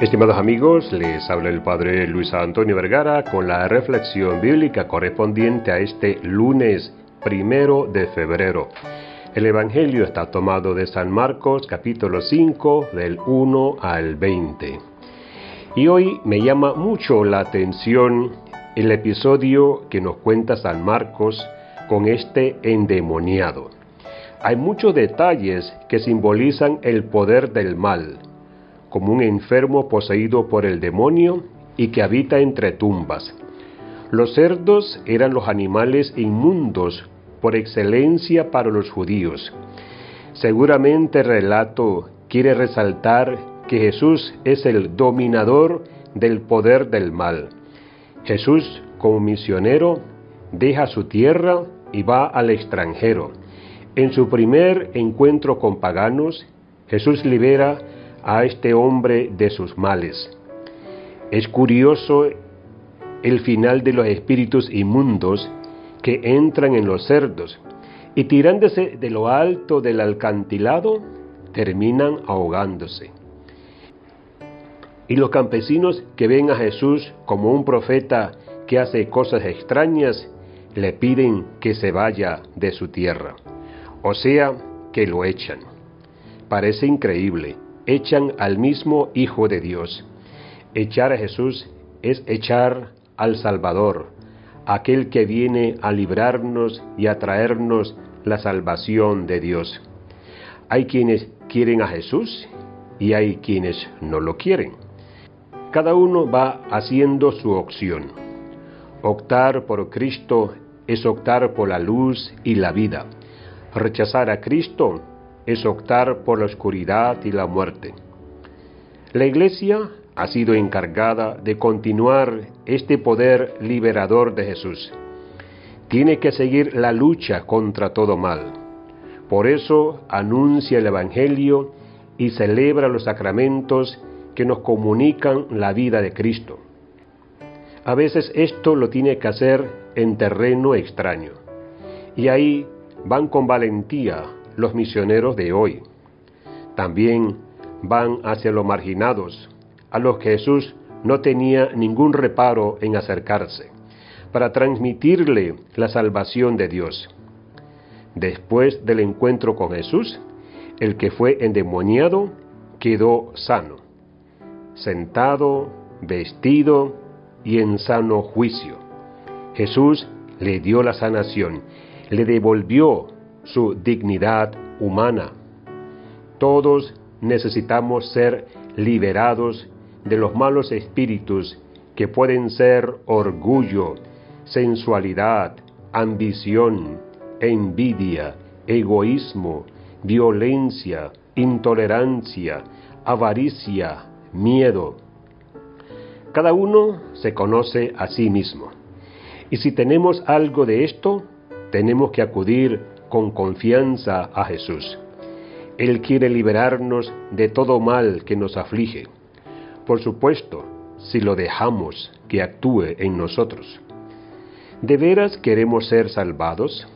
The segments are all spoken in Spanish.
Estimados amigos, les habla el Padre Luis Antonio Vergara con la reflexión bíblica correspondiente a este lunes primero de febrero. El Evangelio está tomado de San Marcos capítulo 5 del 1 al 20. Y hoy me llama mucho la atención el episodio que nos cuenta San Marcos con este endemoniado. Hay muchos detalles que simbolizan el poder del mal como un enfermo poseído por el demonio y que habita entre tumbas. Los cerdos eran los animales inmundos por excelencia para los judíos. Seguramente el relato quiere resaltar que Jesús es el dominador del poder del mal. Jesús, como misionero, deja su tierra y va al extranjero. En su primer encuentro con paganos, Jesús libera a este hombre de sus males. Es curioso el final de los espíritus inmundos que entran en los cerdos y tirándose de lo alto del alcantilado terminan ahogándose. Y los campesinos que ven a Jesús como un profeta que hace cosas extrañas, le piden que se vaya de su tierra, o sea, que lo echan. Parece increíble, echan al mismo Hijo de Dios. Echar a Jesús es echar al Salvador, aquel que viene a librarnos y a traernos la salvación de Dios. Hay quienes quieren a Jesús y hay quienes no lo quieren. Cada uno va haciendo su opción. Optar por Cristo es optar por la luz y la vida. Rechazar a Cristo es optar por la oscuridad y la muerte. La Iglesia ha sido encargada de continuar este poder liberador de Jesús. Tiene que seguir la lucha contra todo mal. Por eso anuncia el Evangelio y celebra los sacramentos que nos comunican la vida de Cristo. A veces esto lo tiene que hacer en terreno extraño. Y ahí van con valentía los misioneros de hoy. También van hacia los marginados, a los que Jesús no tenía ningún reparo en acercarse, para transmitirle la salvación de Dios. Después del encuentro con Jesús, el que fue endemoniado quedó sano, sentado, vestido y en sano juicio. Jesús le dio la sanación, le devolvió su dignidad humana. Todos necesitamos ser liberados de los malos espíritus que pueden ser orgullo, sensualidad, ambición, envidia, egoísmo, violencia, intolerancia, avaricia, miedo. Cada uno se conoce a sí mismo. Y si tenemos algo de esto, tenemos que acudir con confianza a Jesús. Él quiere liberarnos de todo mal que nos aflige. Por supuesto, si lo dejamos que actúe en nosotros. ¿De veras queremos ser salvados?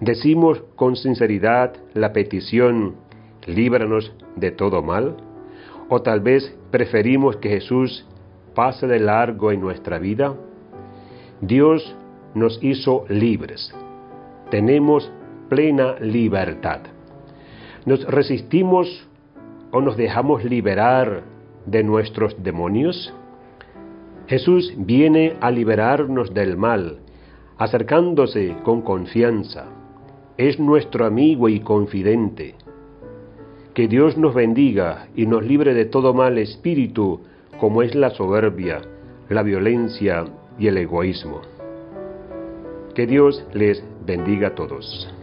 ¿Decimos con sinceridad la petición, líbranos de todo mal? ¿O tal vez preferimos que Jesús pase de largo en nuestra vida? Dios nos hizo libres. Tenemos plena libertad. ¿Nos resistimos o nos dejamos liberar de nuestros demonios? Jesús viene a liberarnos del mal, acercándose con confianza. Es nuestro amigo y confidente. Que Dios nos bendiga y nos libre de todo mal espíritu, como es la soberbia, la violencia y el egoísmo. Que Dios les bendiga a todos.